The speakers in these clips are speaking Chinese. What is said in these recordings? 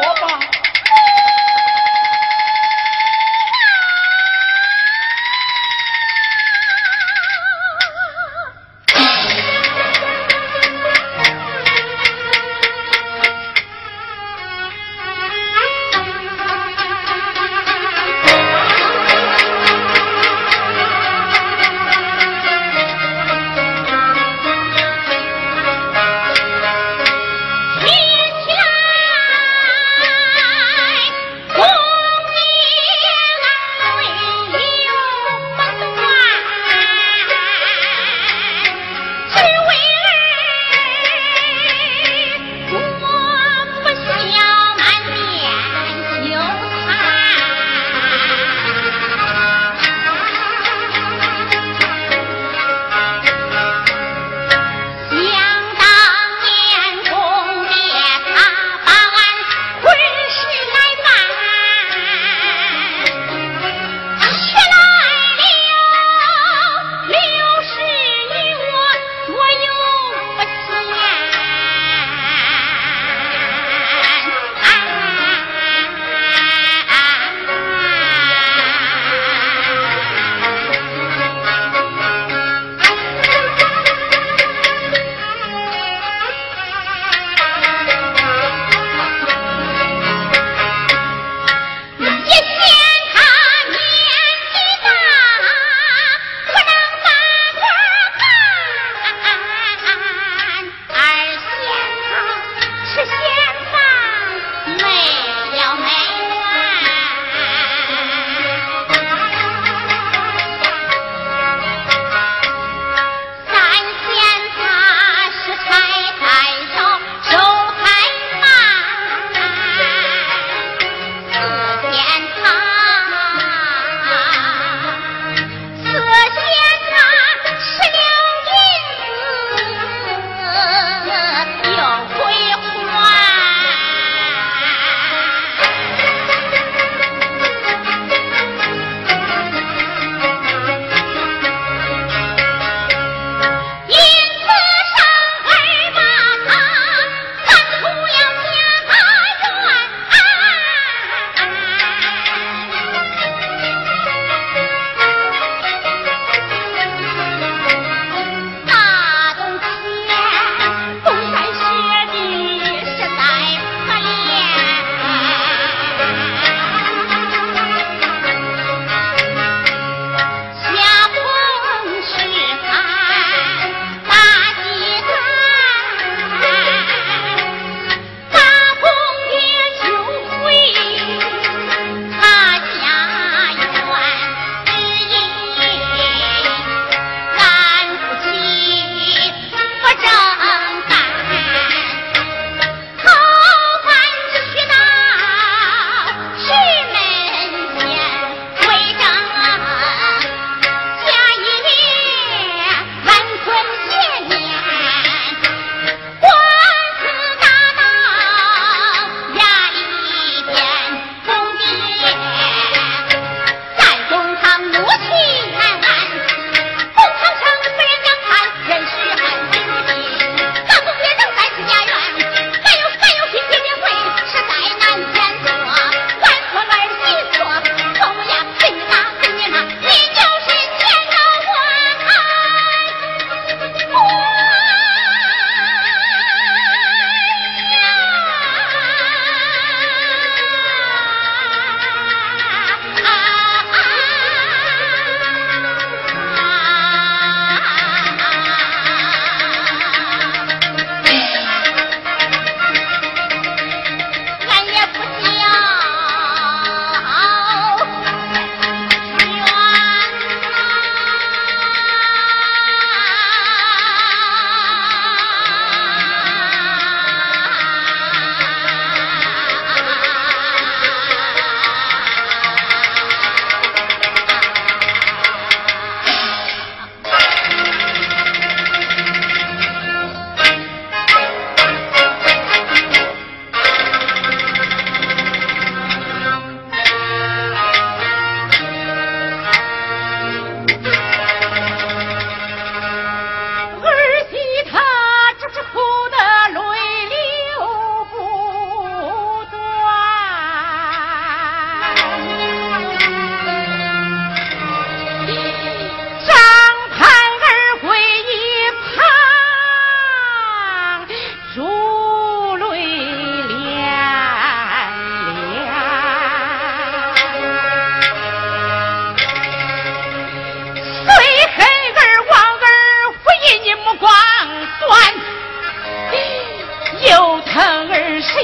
一天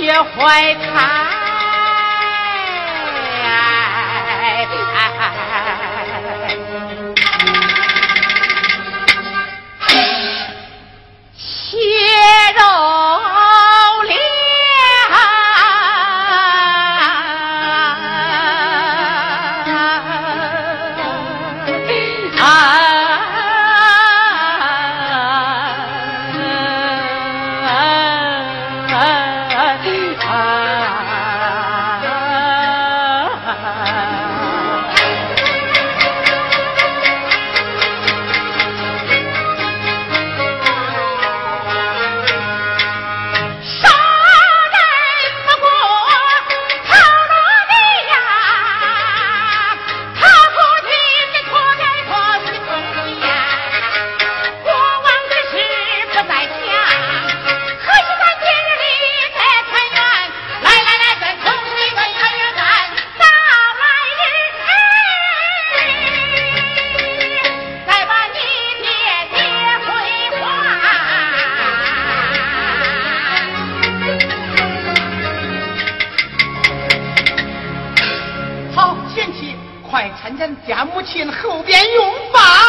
也怀胎。快搀搀家母亲后边用饭。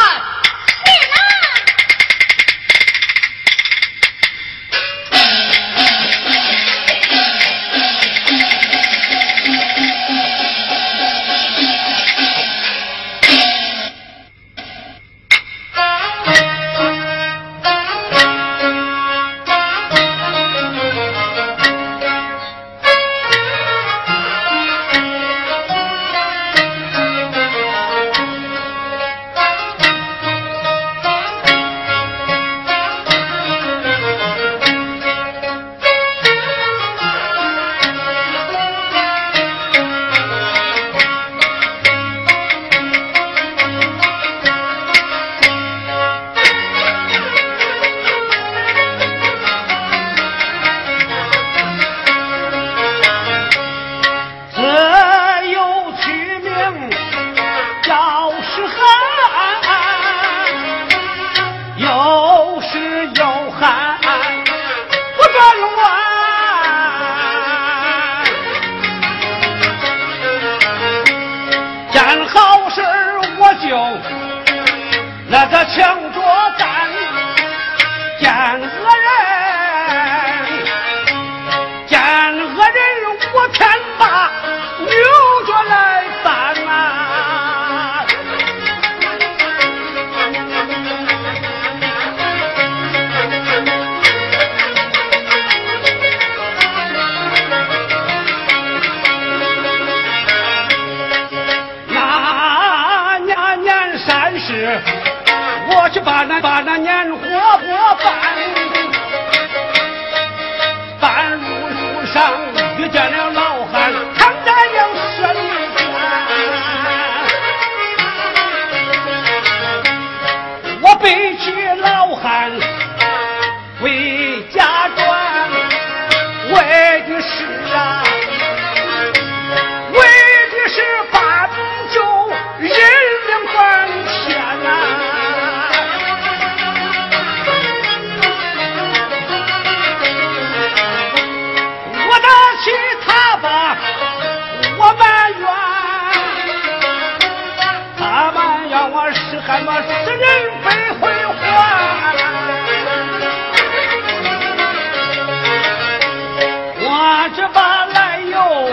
有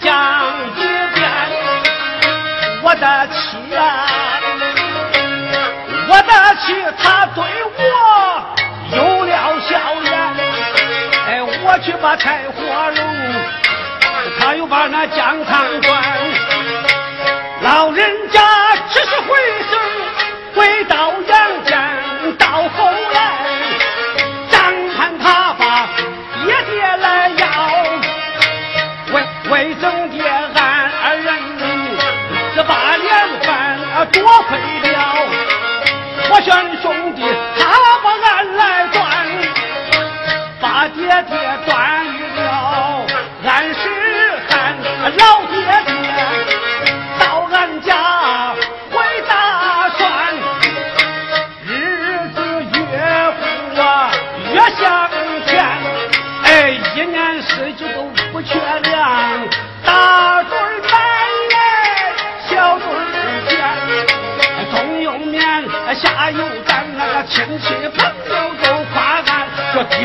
江一遍，我的妻啊，我的妻，他对我有了笑脸。哎，我去把柴火炉，他又把那姜汤端。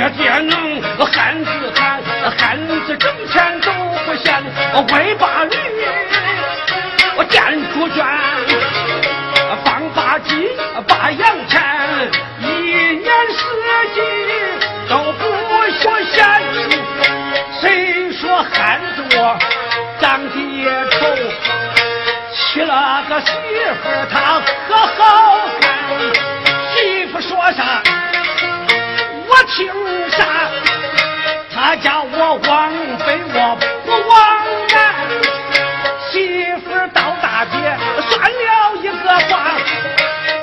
说爹能汉子汉，汉子挣钱都不嫌，喂把驴，我见猪圈，放把鸡，把羊钱，一年四季都不说闲。谁说汉子我长得丑？娶了个媳妇儿，她可好看。媳妇说啥，我听啥。他叫我往北，我不往南。媳妇到大街算了一个卦，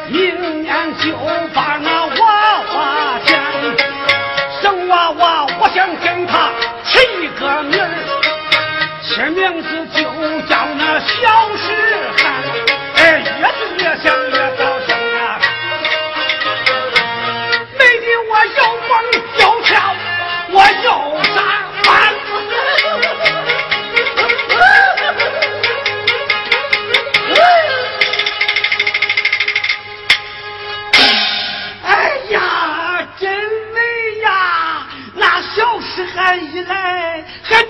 明年就把那娃娃见。生娃娃，我想给他起一个名儿，起名字就叫那小石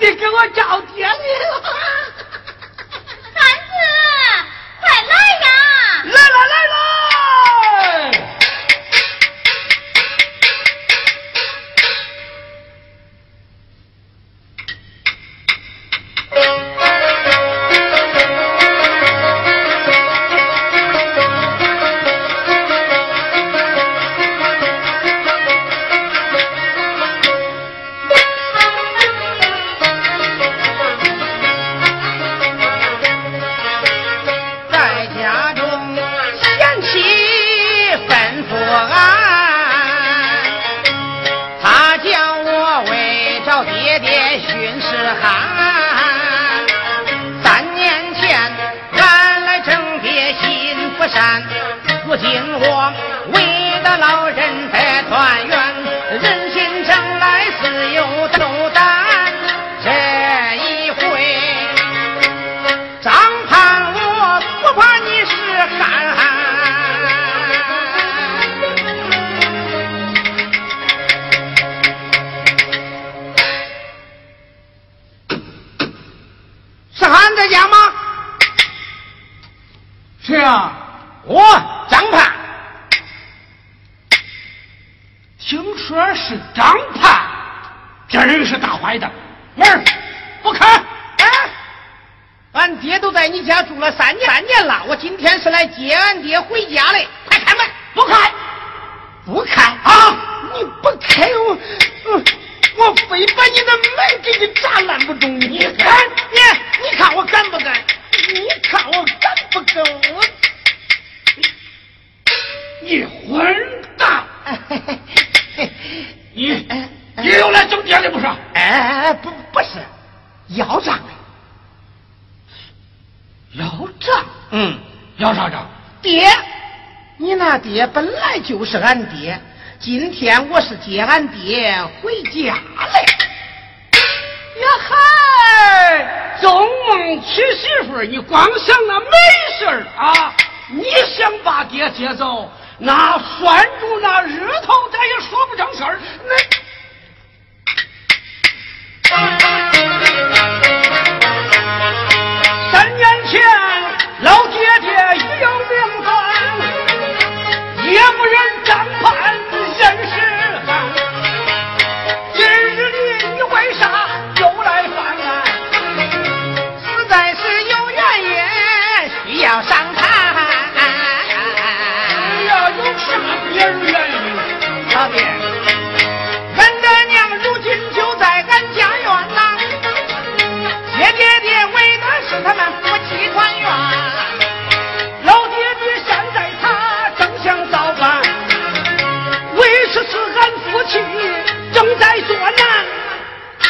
你给我找钱三年三年了，我今天是来接俺爹回家的，快开门！不开，不开啊！你不开我，我我非把你的门给你砸烂不中！你看，你你看我敢不敢？你看我敢不敢？我 你混蛋！你你又来整爹的不是？哎，不不是，要账的。要账？嗯，要啥账？爹，你那爹本来就是俺爹，今天我是接俺爹回家来。呀嗨，做梦娶媳妇儿，你光想那没事儿啊！你想把爹接走，那拴住那日头，咱也说不成事儿。那三年前，老爹爹已有名分，也不忍张盼人世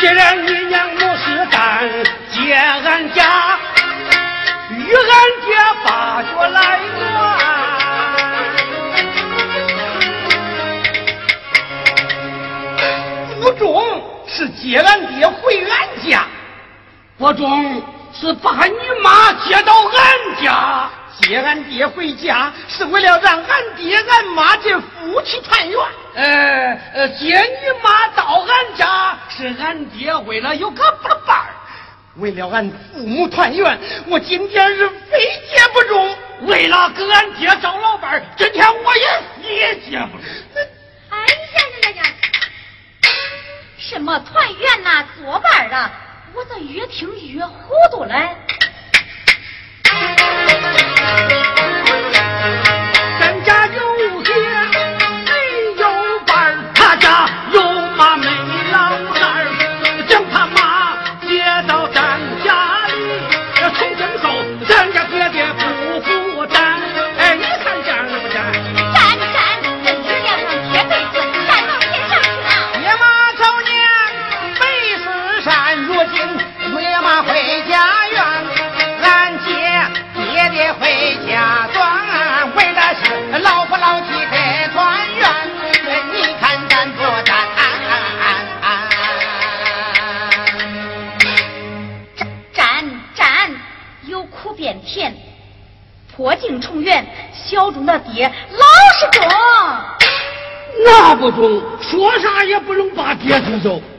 既然你娘母是单接俺家，与俺爹把脚来断。不中是接俺爹回俺家，不中是把你妈接到俺家。接俺爹回家是为了让俺爹俺妈这夫妻团圆。呃呃，接你妈到俺家是俺爹为了有个伴儿，为了俺父母团圆，我今天是非接不中。为了给俺爹找老伴儿，今天我也也接不中。哎呀呀呀呀！什么团圆呐？作伴啊？我这越听越糊涂了。result.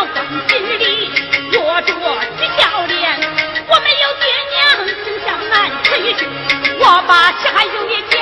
我的心里落着一笑脸我没有爹娘正向南推去我把吃海用的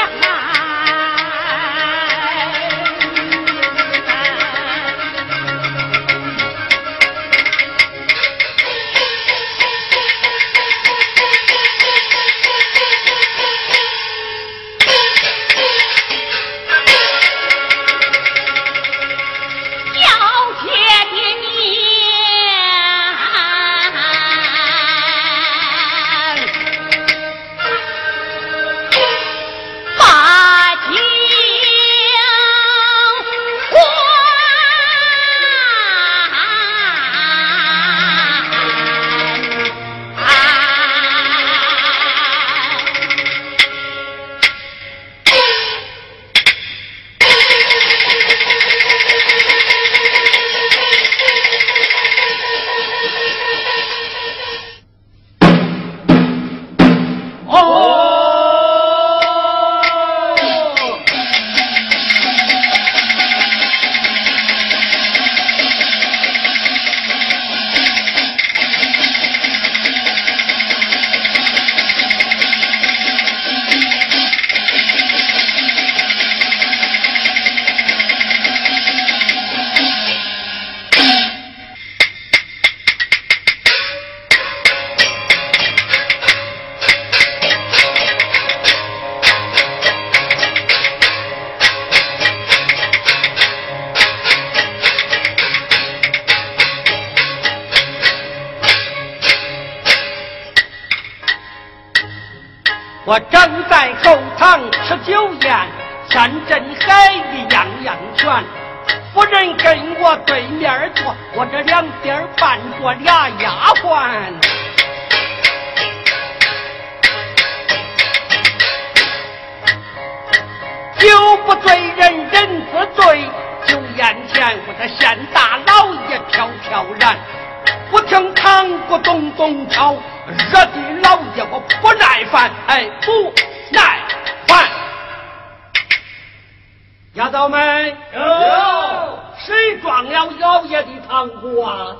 啊！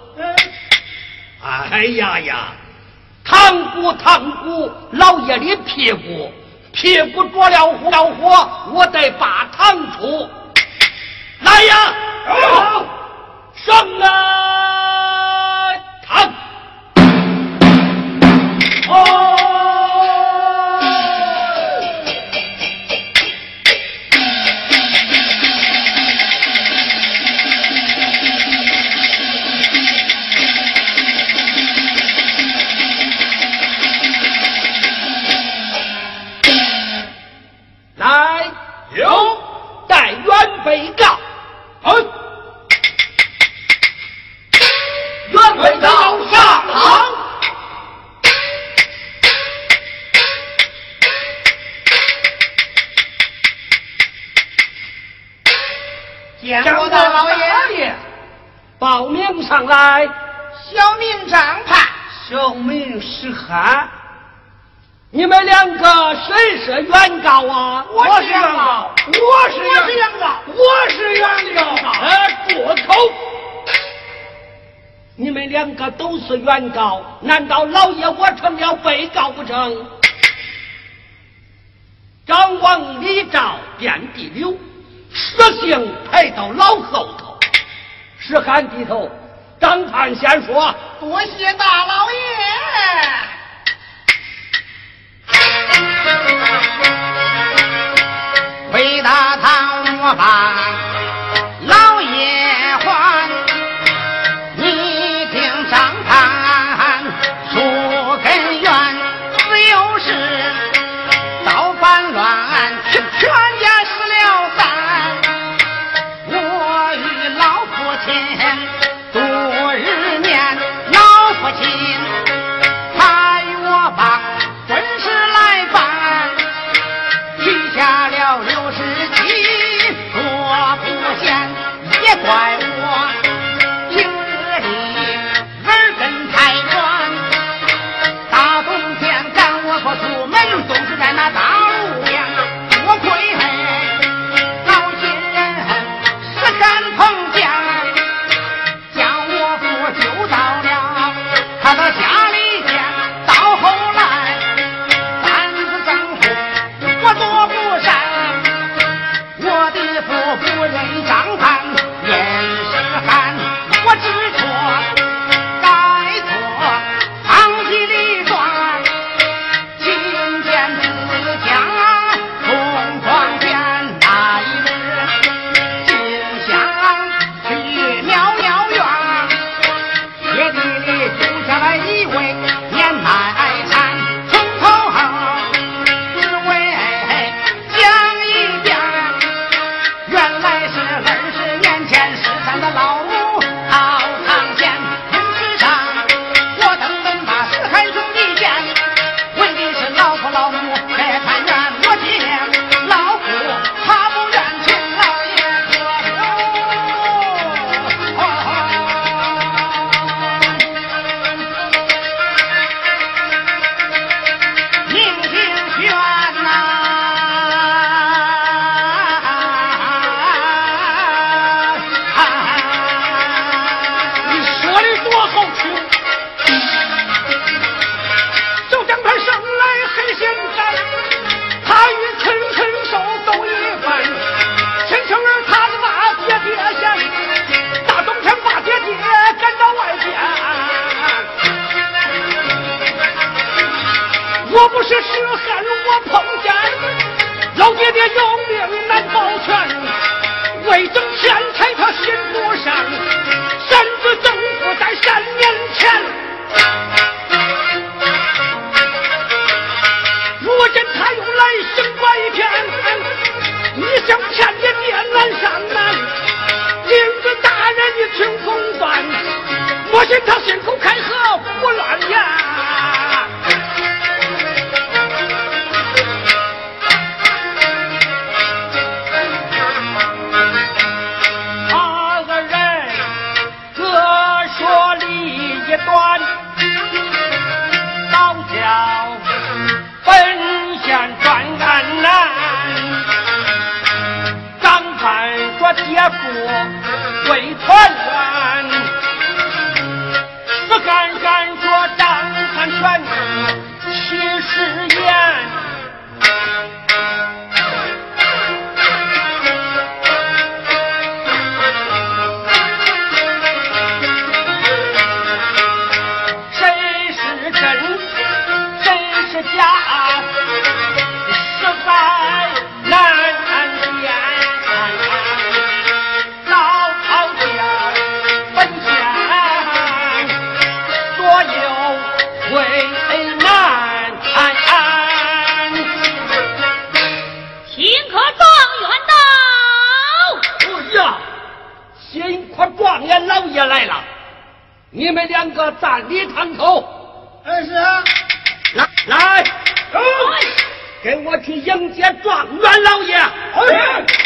哎呀呀，烫骨烫骨，老爷的屁股屁股着了火，着火，我得把汤出。原告？难道老爷我成了被告不成？张王李赵遍地留，石姓排到老后头。石汉低头，张盼先说：“多谢大老爷。”你们两个站立堂口二十来来。跟我去迎接状元老爷。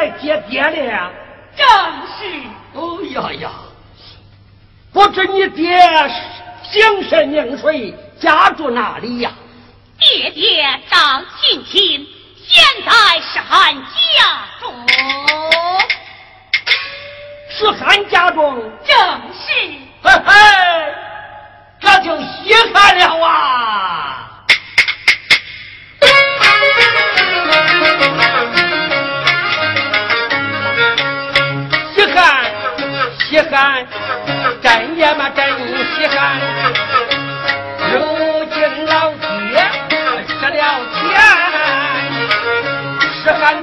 来接爹了？正是。哦呀呀，不知你爹姓甚名谁，家住哪里呀？爹爹张亲亲，现在是韩家中。是韩家中。正是。嘿嘿，这就稀罕了啊！稀罕，真呀嘛真稀罕，如今老爹失了钱，拾罕。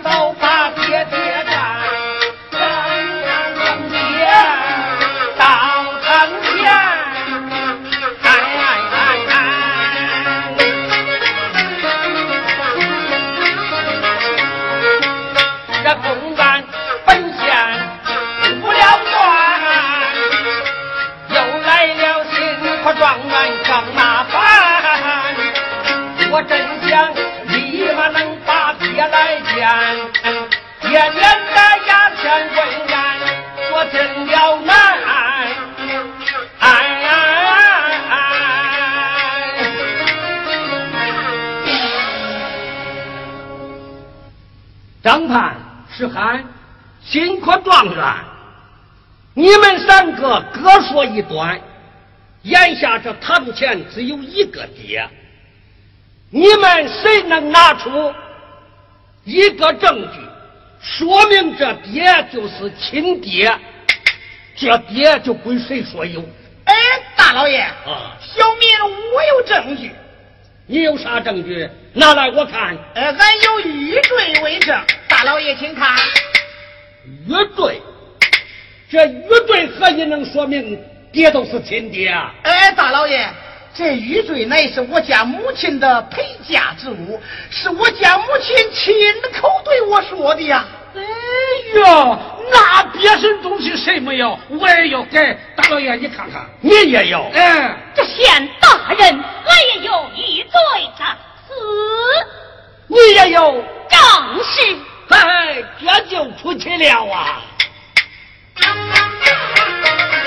张盼、石汉、新科状元，你们三个各说一段。眼下这堂前只有一个爹，你们谁能拿出一个证据，说明这爹就是亲爹？这爹就归谁所有？哎，大老爷，啊，小民我有证据，你有啥证据？拿来我看。呃，俺有玉坠为证，大老爷请看。玉坠，这玉坠何以能说明爹都是亲爹啊？哎，大老爷，这玉坠乃是我家母亲的陪嫁之物，是我家母亲亲口对我说的呀。哎呦，那别身东西谁没有？我也有。给大老爷你看看。你也有？哎，这县大人，我也有一罪的死，你也有？正是。哎，这就出去了啊！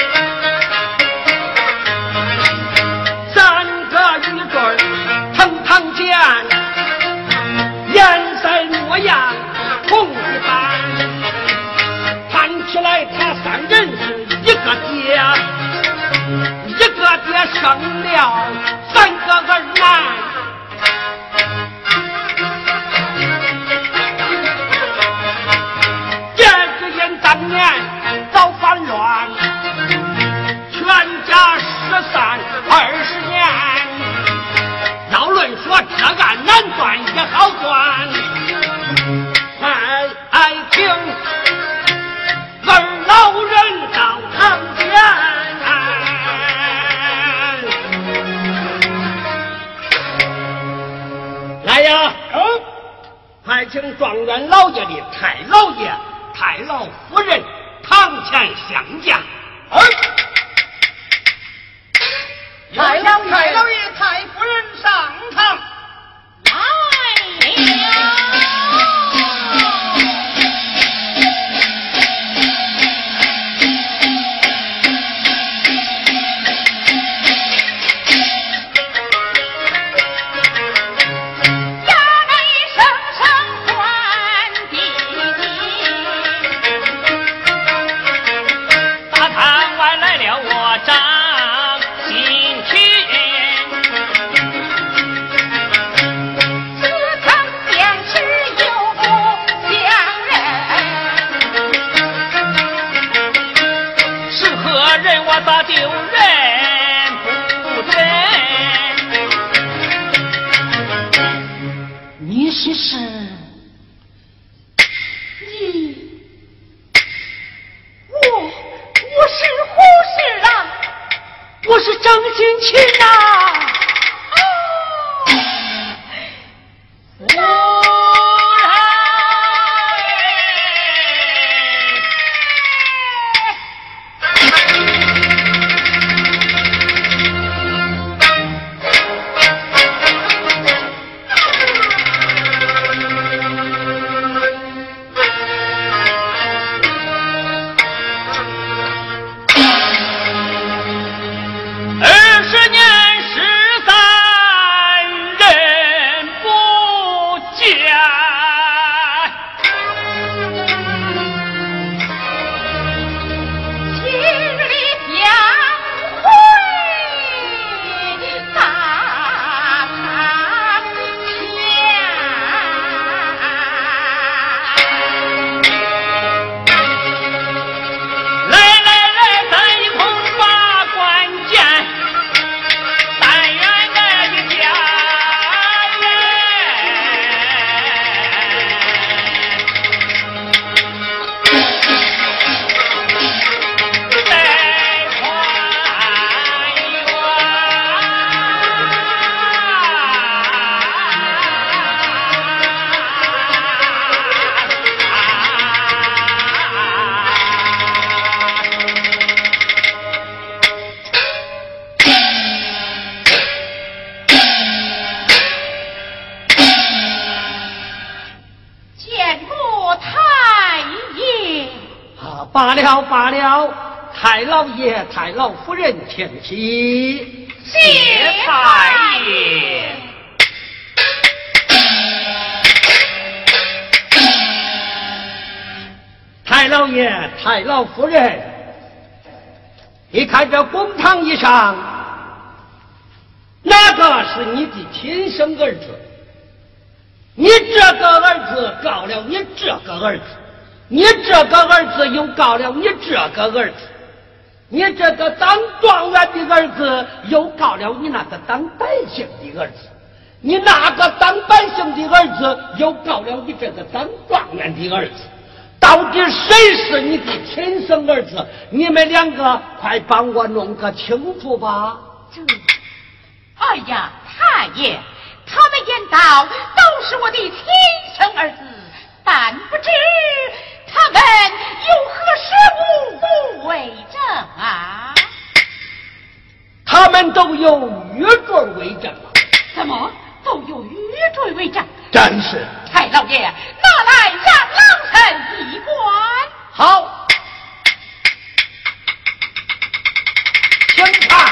前妻，谢太爷。太老爷、太老夫人，你看这公堂以上，哪个是你的亲生儿子？你这个儿子告了你这个儿子，你这个儿子又告了你这个儿子，你这个当状元的儿子又告了你那个当百姓的儿子，你那个当百姓的儿子又告了你这个当状元的儿子。到底谁是你的亲生儿子？你们两个快帮我弄个清楚吧！这，哎呀，太爷，他们言道都是我的亲生儿子，但不知他们有何事物不为证啊？他们都有玉坠为证啊！怎么都有玉坠为证？真是，太老爷，拿来让老臣一观。好，请看。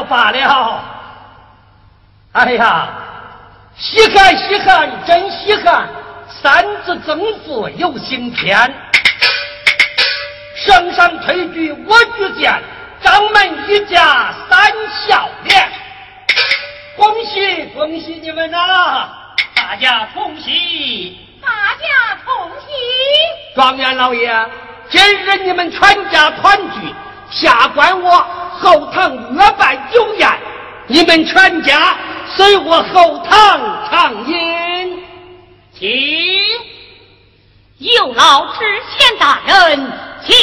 了罢了，哎呀，稀罕稀罕，真稀罕！三子曾父有新天，圣上推举我举荐，掌门一家三笑脸，恭喜恭喜你们呐！大家同喜，大家同喜！状元老爷，今日你们全家团聚，下官我。后堂约办酒宴，你们全家随我后堂畅饮，请有老知县大人，请。